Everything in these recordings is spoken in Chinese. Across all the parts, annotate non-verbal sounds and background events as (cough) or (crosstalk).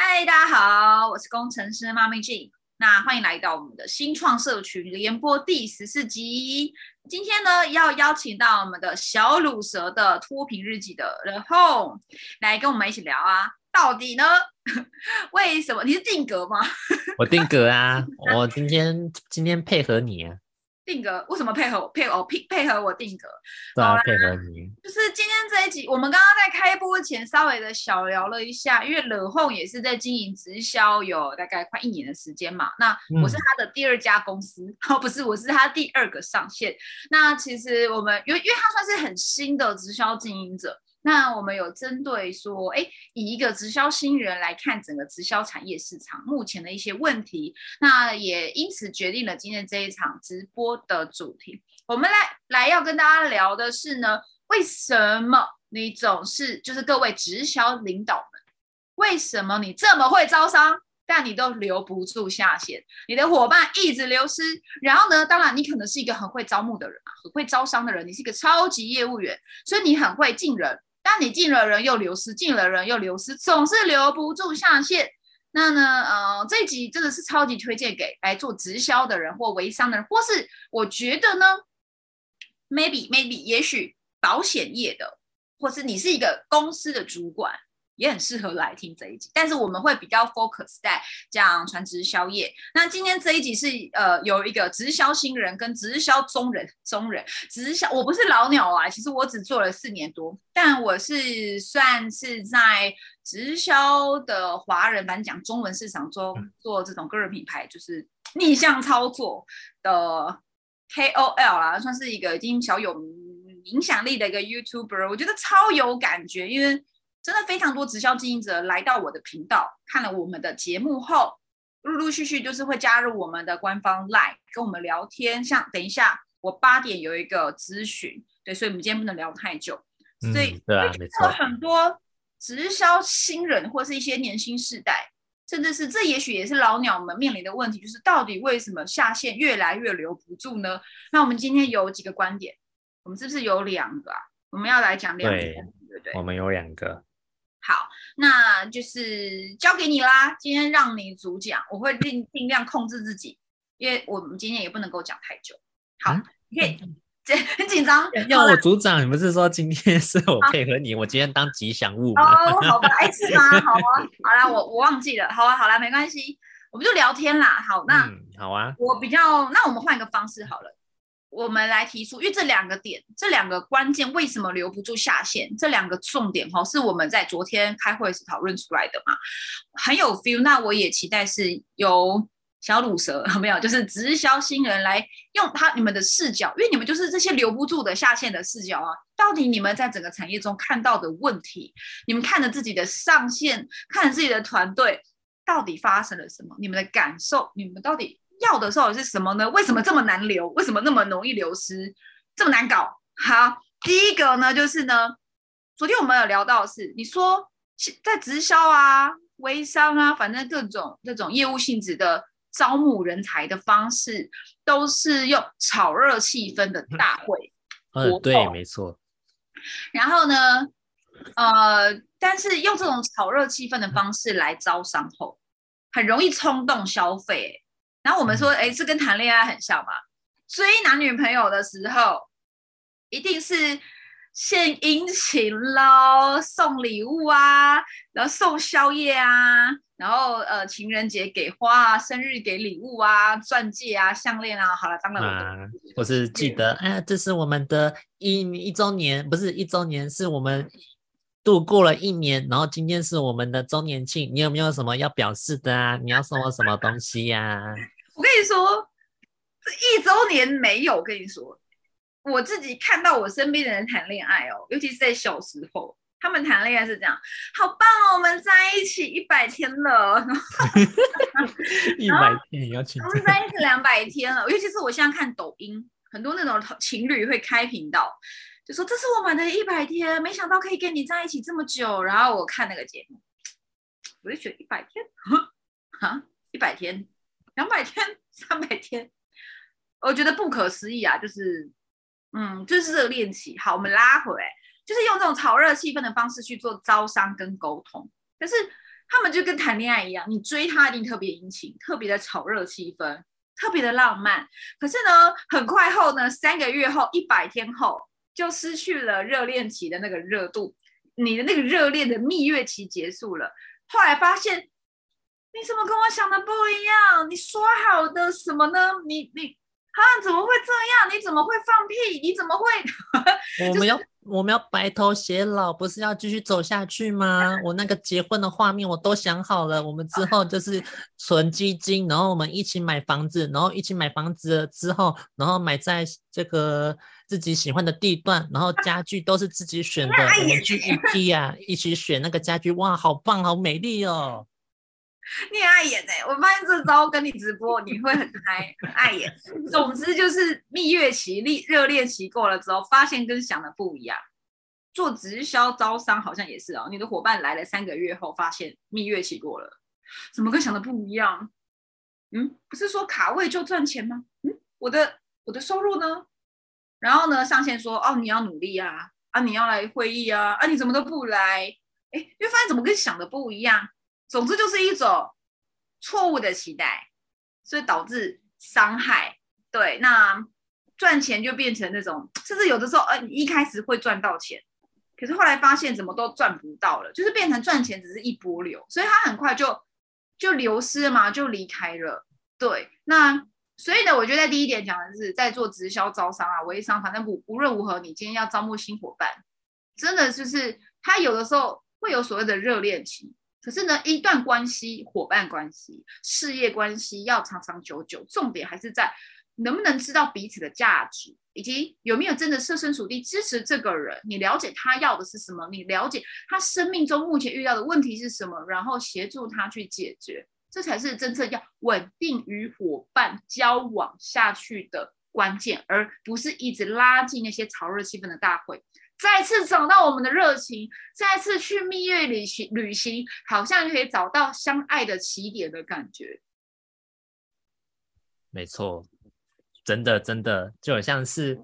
嗨，大家好，我是工程师妈咪 G。那欢迎来到我们的新创社群联播第十四集。今天呢，要邀请到我们的小乳蛇的脱贫日记的 The Home 来跟我们一起聊啊。到底呢，(laughs) 为什么你是定格吗？(laughs) 我定格啊，我今天今天配合你啊。定格为什么配合我配我配配合我定格？对啊，配合你。就是今天这一集，我们刚刚在开播前稍微的小聊了一下，因为冷后也是在经营直销有大概快一年的时间嘛。那我是他的第二家公司，哦不是，我是他第二个上线。那其实我们因为因为他算是很新的直销经营者。那我们有针对说，哎，以一个直销新人来看整个直销产业市场目前的一些问题，那也因此决定了今天这一场直播的主题。我们来来要跟大家聊的是呢，为什么你总是就是各位直销领导们，为什么你这么会招商，但你都留不住下线，你的伙伴一直流失。然后呢，当然你可能是一个很会招募的人啊，很会招商的人，你是一个超级业务员，所以你很会进人。但你进了人又流失，进了人又流失，总是留不住下线。那呢，呃，这一集真的是超级推荐给来做直销的人或微商的人，或是我觉得呢，maybe maybe 也许保险业的，或是你是一个公司的主管。也很适合来听这一集，但是我们会比较 focus 在讲传直销业。那今天这一集是呃有一个直销新人跟直销中人中人直销，我不是老鸟啊，其实我只做了四年多，但我是算是在直销的华人，反正讲中文市场中做这种个人品牌，就是逆向操作的 KOL 啦，算是一个已经小有影响力的一个 YouTuber，我觉得超有感觉，因为。真的非常多直销经营者来到我的频道，看了我们的节目后，陆陆续续就是会加入我们的官方 Line 跟我们聊天。像等一下我八点有一个咨询，对，所以我们今天不能聊太久。所以对啊，没错。很多直销新人或是一些年轻世代，甚至是这也许也是老鸟们面临的问题，就是到底为什么下线越来越留不住呢？那我们今天有几个观点，我们是不是有两个啊？我们要来讲两个，对不对？我们有两个。好，那就是交给你啦。今天让你主讲，我会尽尽量控制自己，因为我们今天也不能够讲太久。好，可以，这很紧张。要我组长，你不是说今天是我配合你，我今天当吉祥物吗？哦，好吧，哎，是吗？好啊，好啦，我我忘记了。好啊，好啦，没关系，我们就聊天啦。好，那好啊，我比较，那我们换一个方式好了。我们来提出，因为这两个点，这两个关键为什么留不住下线？这两个重点哈，是我们在昨天开会时讨论出来的嘛，很有 feel。那我也期待是由小乳蛇 (laughs) 没有，就是直销新人来用他你们的视角，因为你们就是这些留不住的下线的视角啊。到底你们在整个产业中看到的问题，你们看着自己的上线，看着自己的团队，到底发生了什么？你们的感受，你们到底？要的时候是什么呢？为什么这么难留？为什么那么容易流失？这么难搞？好，第一个呢，就是呢，昨天我们有聊到是，你说在直销啊、微商啊，反正各种这种业务性质的招募人才的方式，都是用炒热气氛的大会。(laughs) 嗯，对，没错。然后呢，呃，但是用这种炒热气氛的方式来招商后，很容易冲动消费。然后我们说，哎，是跟谈恋爱很像嘛？追男女朋友的时候，一定是献殷勤喽，送礼物啊，然后送宵夜啊，然后呃，情人节给花啊，生日给礼物啊，钻戒啊，项链啊，好了，当然我我是记得，哎，这是我们的一一周年，不是一周年，是我们度过了一年，然后今天是我们的周年庆，你有没有什么要表示的啊？你要送我什么东西呀？我跟你说，这一周年没有。我跟你说，我自己看到我身边的人谈恋爱哦，尤其是在小时候，他们谈恋爱是这样，好棒哦，我们在一起一百天了，(laughs) 一百天要请，我们在一起两百天了。尤其是我现在看抖音，很多那种情侣会开频道，就说这是我们的一百天，没想到可以跟你在一起这么久。然后我看那个节目，我就觉得一百天，哈，(laughs) 一百天。两百天、三百天，我觉得不可思议啊！就是，嗯，就是热恋期。好，我们拉回来，就是用这种炒热气氛的方式去做招商跟沟通。可是他们就跟谈恋爱一样，你追他一定特别殷勤，特别的炒热气氛，特别的浪漫。可是呢，很快后呢，三个月后，一百天后，就失去了热恋期的那个热度，你的那个热恋的蜜月期结束了。后来发现，你怎么跟我想的不一样？你说好的什么呢？你你啊，怎么会这样？你怎么会放屁？你怎么会？(laughs) 我们要。我们要白头偕老，不是要继续走下去吗？我那个结婚的画面我都想好了，我们之后就是存基金，然后我们一起买房子，然后一起买房子之后，然后买在这个自己喜欢的地段，然后家具都是自己选的，我们去 IKEA 一起选那个家具，哇，好棒，好美丽哦。(laughs) 你爱演哎！我发现这招跟你直播你会很嗨，很爱演。总之就是蜜月期、热热恋期过了之后，发现跟想的不一样。做直销招商好像也是哦，你的伙伴来了三个月后，发现蜜月期过了，怎么跟想的不一样？嗯，不是说卡位就赚钱吗？嗯，我的我的收入呢？然后呢，上线说哦，你要努力啊，啊，你要来会议啊，啊，你怎么都不来？哎，因为发现怎么跟想的不一样。总之就是一种错误的期待，所以导致伤害。对，那赚钱就变成那种，甚至有的时候，呃，你一开始会赚到钱，可是后来发现怎么都赚不到了，就是变成赚钱只是一波流，所以他很快就就流失嘛，就离开了。对，那所以呢，我觉得在第一点讲的是，在做直销招商啊、微商，反正无无论如何，你今天要招募新伙伴，真的就是他有的时候会有所谓的热恋期。可是呢，一段关系、伙伴关系、事业关系要长长久久，重点还是在能不能知道彼此的价值，以及有没有真的设身处地支持这个人。你了解他要的是什么，你了解他生命中目前遇到的问题是什么，然后协助他去解决，这才是真正要稳定与伙伴交往下去的关键，而不是一直拉近那些潮热气氛的大会。再次找到我们的热情，再次去蜜月旅行，旅行好像就可以找到相爱的起点的感觉。没错，真的真的就好像是，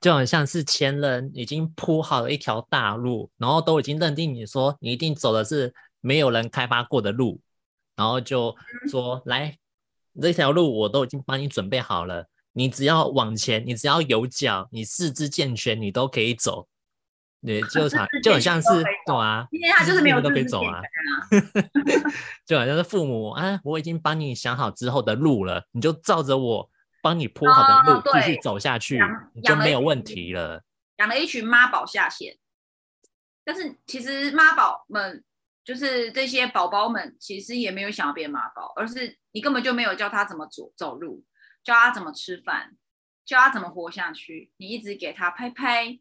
就好像是前人已经铺好了一条大路，然后都已经认定你说你一定走的是没有人开发过的路，然后就说来这条路我都已经帮你准备好了，你只要往前，你只要有脚，你四肢健全，你都可以走。对，就好就很像是对啊，因为他就是没有都可以走啊，(laughs) 就好像是父母啊，我已经帮你想好之后的路了，你就照着我帮你铺好的路继续走下去，你就没有问题了。养了一群妈宝下线，但是其实妈宝们就是这些宝宝们，其实也没有想要变妈宝，而是你根本就没有教他怎么走走路，教他怎么吃饭，教他怎么活下去，你一直给他拍拍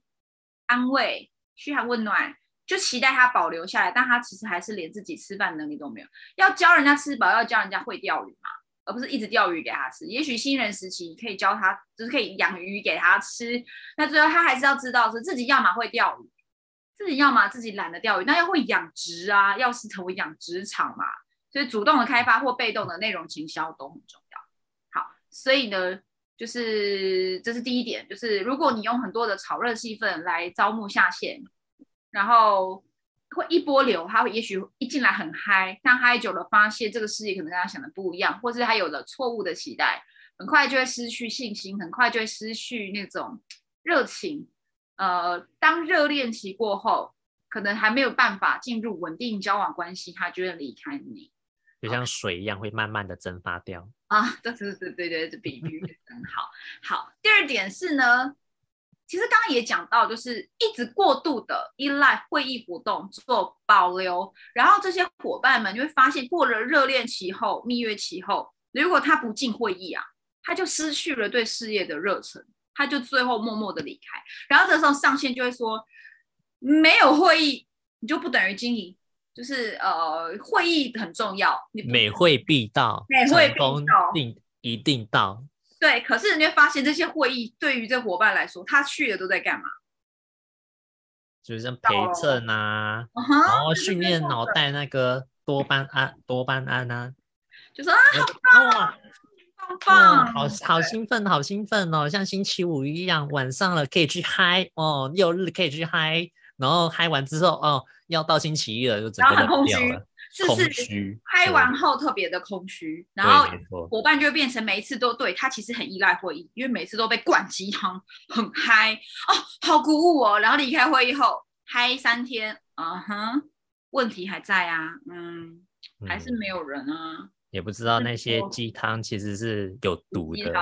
安慰。嘘寒问暖，就期待他保留下来，但他其实还是连自己吃饭能力都没有。要教人家吃饱，要教人家会钓鱼嘛，而不是一直钓鱼给他吃。也许新人时期可以教他，就是可以养鱼给他吃。那最后他还是要知道，是自己要么会钓鱼，自己要么自己懒得钓鱼，那要会养殖啊，要是成为养殖场嘛。所以主动的开发或被动的内容营销都很重要。好，所以呢。就是这是第一点，就是如果你用很多的炒热气氛来招募下线，然后会一波流，他会也许一进来很嗨，但嗨久了发现这个事业可能跟他想的不一样，或是他有了错误的期待，很快就会失去信心，很快就会失去那种热情。呃，当热恋期过后，可能还没有办法进入稳定交往关系，他就会离开你。就像水一样，会慢慢的蒸发掉啊！对对对对对，这比喻很好。好，第二点是呢，其实刚刚也讲到，就是一直过度的依赖会议活动做保留，然后这些伙伴们就会发现，过了热恋期后、蜜月期后，如果他不进会议啊，他就失去了对事业的热忱，他就最后默默的离开。然后这时候上线就会说，没有会议，你就不等于经营。就是呃，会议很重要，你每会必到，每会必到，定一定到。对，可是你会发现这些会议对于这伙伴来说，他去的都在干嘛？就是像陪衬啊，然后训练脑袋那个多巴胺，多巴胺啊，就说啊，好棒，棒棒，好好兴奋，好兴奋哦，像星期五一样，晚上了可以去嗨哦，六日可以去嗨。然后嗨完之后，哦，要到星期一了，就整个掉了。是不是空虚开对完后特别的空虚，然对后伙伴就会变成每一次都对他其实很依赖会议，因为每次都被灌鸡汤，很嗨哦，好鼓舞哦。然后离开会议后嗨三天，嗯哼，问题还在啊，嗯，还是嗯没有人啊，也不知道那些鸡汤其实是有毒的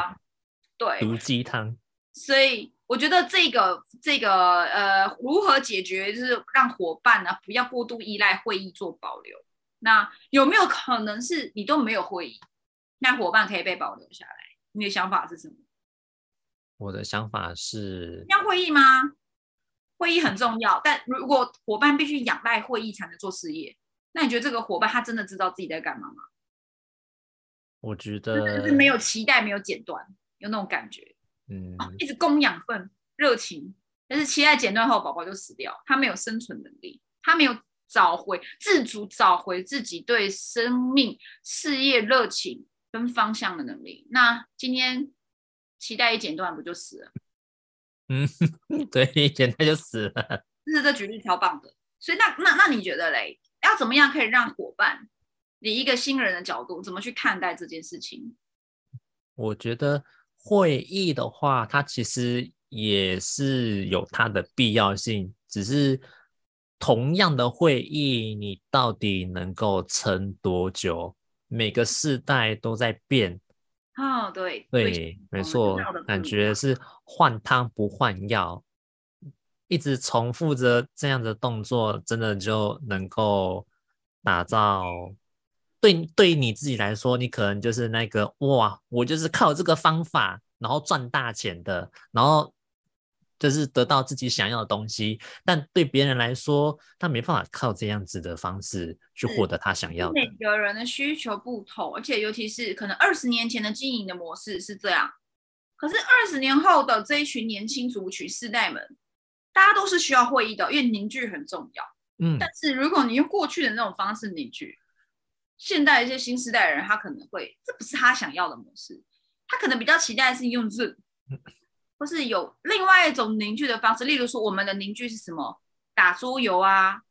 对，毒鸡汤。所以我觉得这个这个呃，如何解决，就是让伙伴呢不要过度依赖会议做保留。那有没有可能是你都没有会议，那伙伴可以被保留下来？你的想法是什么？我的想法是，要会议吗？会议很重要，但如果伙伴必须仰赖会议才能做事业，那你觉得这个伙伴他真的知道自己在干嘛吗？我觉得就是得没有期待，没有剪断，有那种感觉。嗯，哦，一直供养分、热情，但是期待剪断后，宝宝就死掉，他没有生存能力，他没有找回自主，找回自己对生命、事业热情跟方向的能力。那今天期待一剪断，不就死了？(laughs) 嗯，对，剪断就死了。这是这举例超棒的。所以那那那你觉得嘞，要怎么样可以让伙伴以一个新人的角度，怎么去看待这件事情？我觉得会议的话，它其实也是有它的必要性，只是同样的会议，你到底能够撑多久？每个世代都在变，哦，对对，没哦错感觉是换汤不换药，一直重复着这样的动作，真的就能够打造。对，对于你自己来说，你可能就是那个哇，我就是靠这个方法，然后赚大钱的，然后就是得到自己想要的东西。但对别人来说，他没办法靠这样子的方式去是获得他想要的每。个人的需求不同，而且尤其是可能二十年前的经营的模式是这样，可是二十年后的这一群年轻族群世代们，大家都是需要会议的，因为凝聚很重要。嗯，但是如果你用过去的那种方式凝聚，现代一些新时代的人，他可能会这不是他想要的模式，他可能比较期待的是用 Zoom，或是有另外一种凝聚的方式，例如说我们的凝聚是什么？打桌游啊，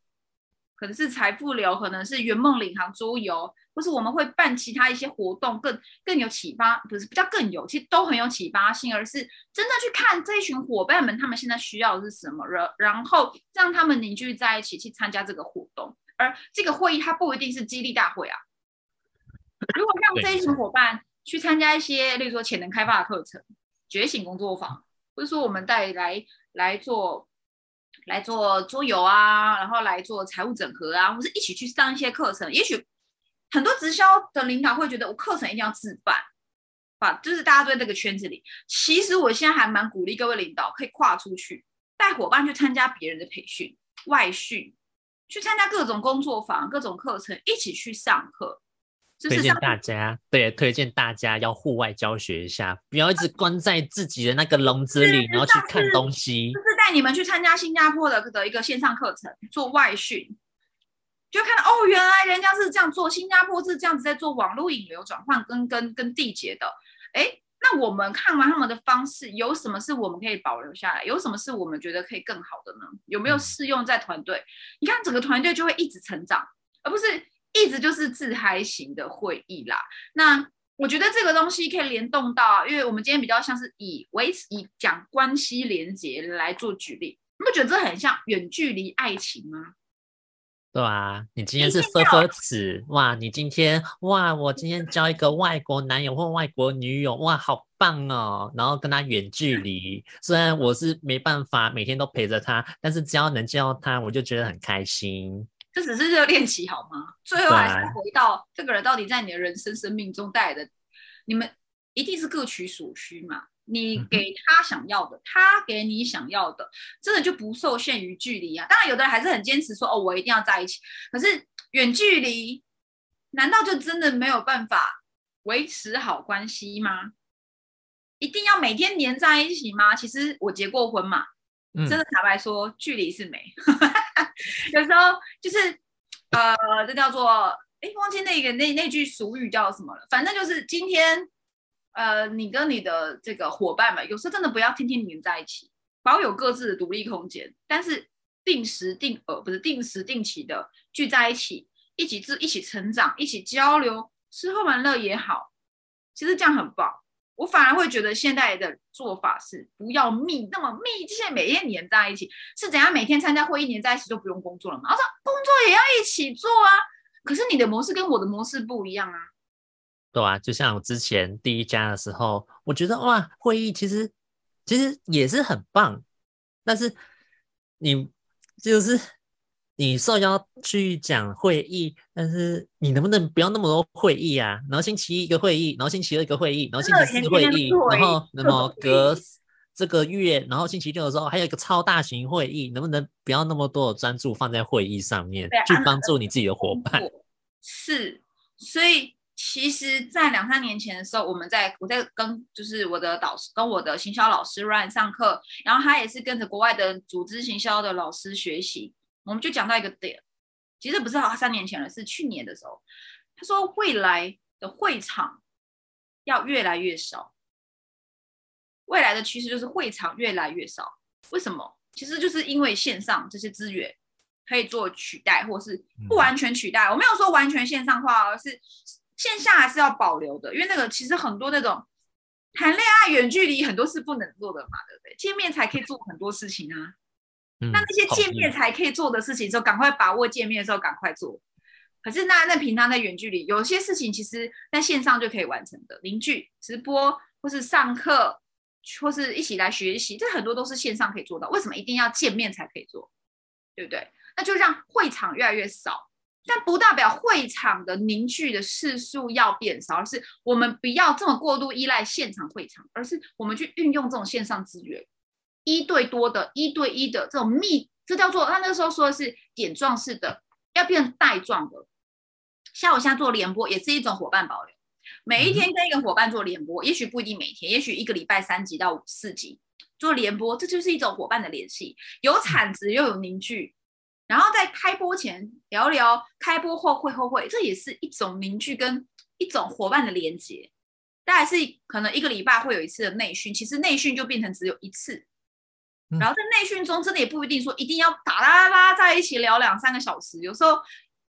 可能是财富流，可能是圆梦领航桌游，或是我们会办其他一些活动，更更有启发，不是比较更有，其实都很有启发性，而是真的去看这一群伙伴们他们现在需要的是什么，然然后让他们凝聚在一起去参加这个活动。而这个会议它不一定是激励大会啊，如果让这一群伙伴去参加一些，例如说潜能开发的课程、觉醒工作坊，或者说我们带来来做来做桌游啊，然后来做财务整合啊，或是一起去上一些课程。也许很多直销的领导会觉得，我课程一定要自办，把就是大家都在这个圈子里。其实我现在还蛮鼓励各位领导可以跨出去，带伙伴去参加别人的培训、外训，去参加各种工作坊、各种课程，一起去上课。就是上推荐大家，对，推荐大家要户外教学一下，不要一直关在自己的那个笼子里，然后去看东西就。是带你们去参加新加坡的的一个线上课程，做外训，就看到哦，原来人家是这样做，新加坡是这样子在做网络引流转换跟跟跟缔结的。哎，那我们看完他们的方式，有什么是我们可以保留下来？有什么是我们觉得可以更好的呢？有没有嗯适用在团队？你看整个团队就会一直成长，而不是一直就是自嗨型的会议啦。那我觉得这个东西可以联动到，因为我们今天比较像是以维持以讲关系连结来做举例，你不觉得这很像远距离爱情吗？对啊，你今天是分分子哇！你今天哇，我今天交一个外国男友或外国女友哇，好棒哦！然后跟他远距离，虽然我是没办法每天都陪着他，但是只要能见到他，我就觉得很开心。这只是热恋期好吗？最后还是回到这个人到底在你的人生生命中带来的，你们一定是各取所需嘛。你给他想要的，他给你想要的，真的就不受限于距离啊。当然，有的人还是很坚持说哦，我一定要在一起。可是远距离，难道就真的没有办法维持好关系吗？一定要每天黏在一起吗？其实我结过婚嘛，嗯，真的坦白说，距离是美。(laughs) 有时候就是呃，这叫做哎，忘记那个那那句俗语叫什么了。反正就是今天呃，你跟你的这个伙伴们，有时候真的不要天天黏在一起，保有各自的独立空间，但是定时定额不是定时定期的聚在一起，一起自一起成长，一起交流，吃喝玩乐也好，其实这样很棒。我反而会觉得现在的做法是不要密那么密切，每天黏在一起，是怎样？每天参加会议黏在一起就不用工作了吗？我说工作也要一起做啊，可是你的模式跟我的模式不一样啊。对啊，就像我之前第一家的时候，我觉得哇，会议其实其实也是很棒，但是你就是。你受邀去讲会议，但是你能不能不要那么多会议啊？然后星期一一个会议，然后星期二一个会议，然后星期四会议，然后那么隔这个月，然后星期六的时候还有一个超大型会议，能不能不要那么多的专注放在会议上面，去帮助你自己的伙伴？(laughs) 是，所以其实，在两三年前的时候，我们在我在跟就是我的导师跟我的行销老师 Ryan 上课，然后他也是跟着国外的组织行销的老师学习。我们就讲到一个点，其实不是好三年前了，是去年的时候。他说未来的会场要越来越少，未来的趋势就是会场越来越少。为什么？其实就是因为线上这些资源可以做取代，或是不完全取代。我没有说完全线上化，而是线下还是要保留的，因为那个其实很多那种谈恋爱远距离很多是不能做的嘛，对不对？见面才可以做很多事情啊。那那些见面才可以做的事情，时候赶快把握见面的时候赶快做。可是那那平常在远距离，有些事情其实在线上就可以完成的，邻居直播或是上课，或是一起来学习，这很多都是线上可以做到。为什么一定要见面才可以做？对不对？那就让会场越来越少，但不代表会场的凝聚的次数要变少，而是我们不要这么过度依赖现场会场，而是我们去运用这种线上资源。一对多的、一对一的这种密，这叫做他那时候说的是点状式的，要变带状的。像我现在做联播，也是一种伙伴保留。每一天跟一个伙伴做联播，也许不一定每天，也许一个礼拜三集到四集做联播，这就是一种伙伴的联系，有产值又有凝聚。然后在开播前聊聊，开播后会后会，这也是一种凝聚跟一种伙伴的连接。大概是可能一个礼拜会有一次的内训，其实内训就变成只有一次。然后在内训中，真的也不一定说一定要打啦啦在一起聊两三个小时，有时候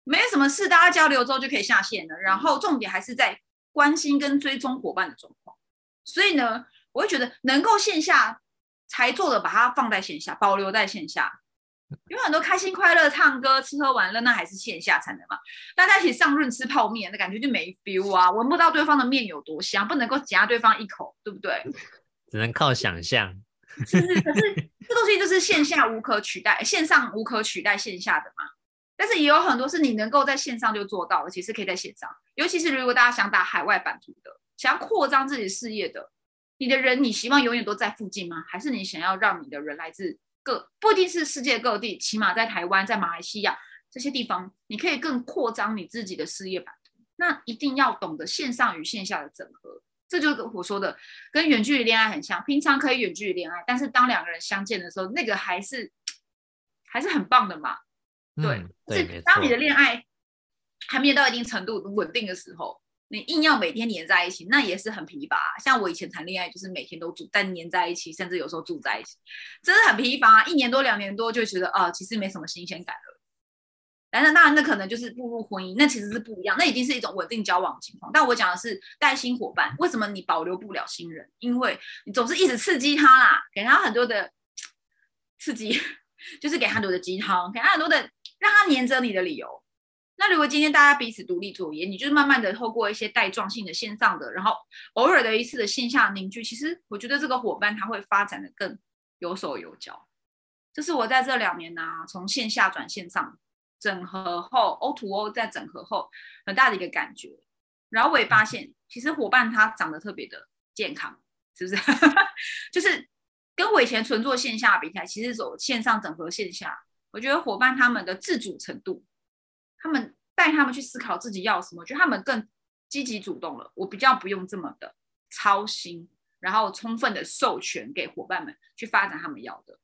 没什么事，大家交流之后就可以下线了。然后重点还是在关心跟追踪伙伴的状况。所以呢，我会觉得能够线下才做的，把它放在线下，保留在线下。有很多开心快乐、唱歌、吃喝玩乐，那还是线下才能嘛。大家一起上润吃泡面，那感觉就没 feel 啊，闻不到对方的面有多香，不能够夹对方一口，对不对？只能靠想象。是是，可是这东西就是线下无可取代，线上无可取代线下的嘛。但是也有很多是你能够在线上就做到的，其实可以在线上。尤其是如果大家想打海外版图的，想要扩张自己事业的，你的人你希望永远都在附近吗？还是你想要让你的人来自各，不一定是世界各地，起码在台湾、在马来西亚这些地方，你可以更扩张你自己的事业版图。那一定要懂得线上与线下的整合。这就是我说的，跟远距离恋爱很像。平常可以远距离恋爱，但是当两个人相见的时候，那个还是还是很棒的嘛。对，是当你的恋爱还没有到一定程度稳定的时候，你硬要每天黏在一起，那也是很疲乏。像我以前谈恋爱，就是每天都住，但黏在一起，甚至有时候住在一起，真的很疲乏。一年多、两年多就觉得啊，其实没什么新鲜感了。但是当然，那可能就是步入婚姻，那其实是不一样，那已经是一种稳定交往的情况。但我讲的是带新伙伴，为什么你保留不了新人？因为你总是一直刺激他啦，给他很多的刺激，(laughs) 就是给他很多的鸡汤，给他很多的让他黏着你的理由。那如果今天大家彼此独立作业，你就是慢慢的透过一些带状性的线上的，然后偶尔的一次的线下凝聚，其实我觉得这个伙伴他会发展的更有手有脚。这是我在这两年呢，从线下转线上。整合后，O to O 在整合后很大的一个感觉，然后我也发现，其实伙伴他长得特别的健康，是不是？(laughs) 就是跟我以前纯做线下比起来，其实走线上整合线下，我觉得伙伴他们的自主程度，他们带他们去思考自己要什么，我觉得他们更积极主动了。我比较不用这么的操心，然后充分的授权给伙伴们去发展他们要的。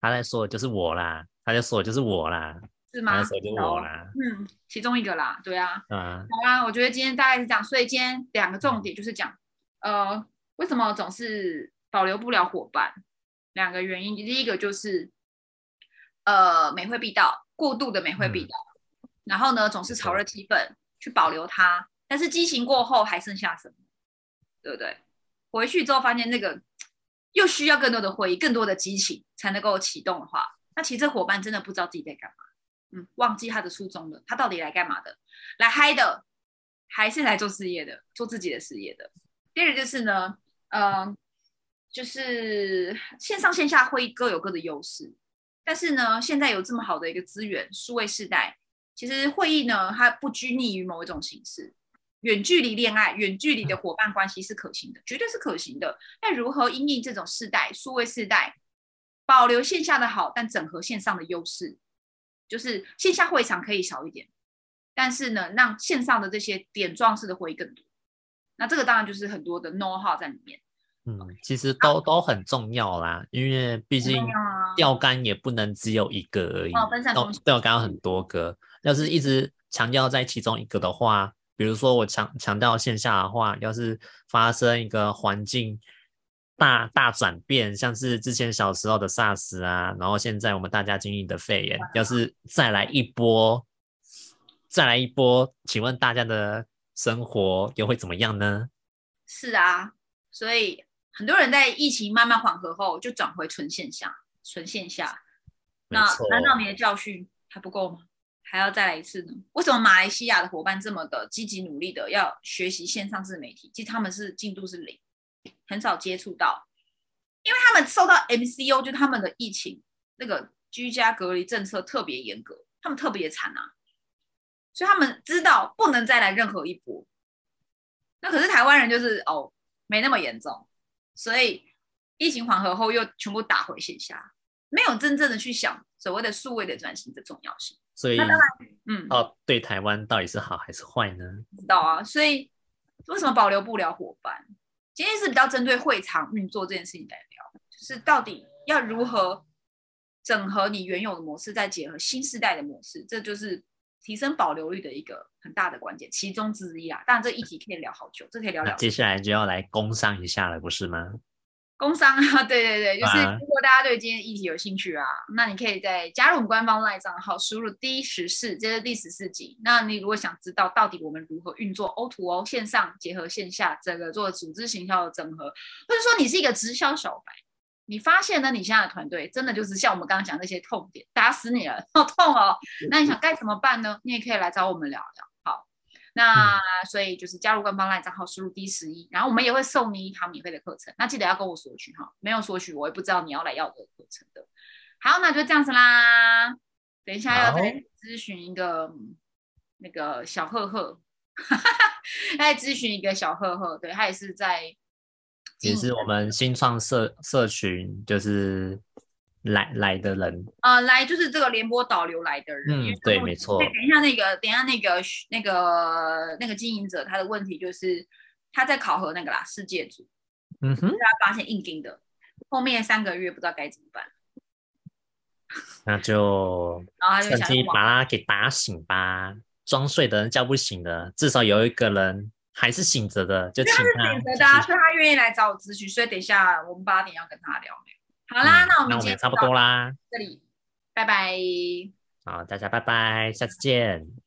他在说的就是我啦，他在说的就是我啦。是吗？我啦，嗯，其中一个啦，对啊，啊，好啊，我觉得今天大概是这样，所以今天两个重点就是讲，呃，为什么总是保留不了伙伴？两个原因，第一个就是，呃，美会必到，过度的美会必到，然后呢总是炒热气氛去保留它，但是激情过后还剩下什么？对不对？回去之后发现那个又需要更多的会议、更多的激情才能够启动的话，那其实这伙伴真的不知道自己在干嘛，嗯，忘记他的初衷了。他到底来干嘛的？来嗨的，还是来做事业的，做自己的事业的？第二就是呢，呃，就是线上线下会议各有各的优势，但是呢，现在有这么好的一个资源，数位时代，其实会议呢，它不拘泥于某一种形式。远距离恋爱、远距离的伙伴关系是可行的，绝对是可行的。那如何因应这种世代、数位世代，保留线下的好，但整合线上的优势，就是线下会场可以少一点，但是呢，让线上的这些点状式的会议更多。那这个当然就是很多的 know how 在里面。嗯，其实都都很重要啦，因为毕竟钓竿也不能只有一个而已，都钓竿有很多个。要是一直强调在其中一个的话。比如说，我强强调线下的话，要是发生一个环境大大转变，像是之前小时候的 SARS 啊，然后现在我们大家经历的肺炎，要是再来一波，再来一波，请问大家的生活又会怎么样呢？是啊，所以很多人在疫情慢慢缓和后，就转回纯线下，纯线下。那难道你的教训还不够吗？还要再来一次呢？为什么马来西亚的伙伴这么的积极努力的要学习线上自媒体？其实他们是进度是零，很少接触到，因为他们受到 MCO 就他们的疫情那个居家隔离政策特别严格，他们特别惨啊，所以他们知道不能再来任何一波。那可是台湾人就是哦没那么严重，所以疫情缓和后又全部打回线下，没有真正的去想所谓的数位的转型的重要性。所以，嗯，哦，对台湾到底是好还是坏呢？知道啊，所以为什么保留不了伙伴？今天是比较针对会场运作这件事情来聊，就是到底要如何整合你原有的模式，再结合新时代的模式，这就是提升保留率的一个很大的关键，其中之一啊。当然，这议题可以聊好久，这可以聊聊。接下来就要来工商一下了，不是吗？工商啊，(laughs) 对对对，就是如果大家对今天议题有兴趣啊，那你可以在加入我们官方 LINE 账号，输入 D 十四，这是第十四集。那你如果想知道到底我们如何运作 O to O 线上结合线下，整个做组织行销的整合，或者说你是一个直销小白，你发现呢，你现在的团队真的就是像我们刚刚讲那些痛点，打死你了，好痛哦，那你想 (laughs) 该怎么办呢？你也可以来找我们聊聊。那所以就是加入官方 LINE 账号，输入 D 十一，然后我们也会送你一堂免费的课程。那记得要跟我索取哈，没有索取我也不知道你要来要的课程的。好，那就这样子啦。等一下要再咨询一个那个小赫赫，再咨询一个小赫赫，对他也是在，也是我们新创社社群，就是。来来的人啊，来就是这个联播导流来的人。嗯，对，没错。等一下，那个，等一下，那个，那个，那个经营者，他的问题就是他在考核那个啦，世界组。嗯哼。他发现硬钉的，后面三个月不知道该怎么办。(laughs) 那就，趁机把他给打醒吧。装睡的人叫不醒的，至少有一个人还是醒着的，就请他。醒着的，所以他愿意来找我咨询。所以等一下我们八点要跟他聊。好啦，那我们也差不多啦。这里，拜拜。好，大家拜拜，下次见。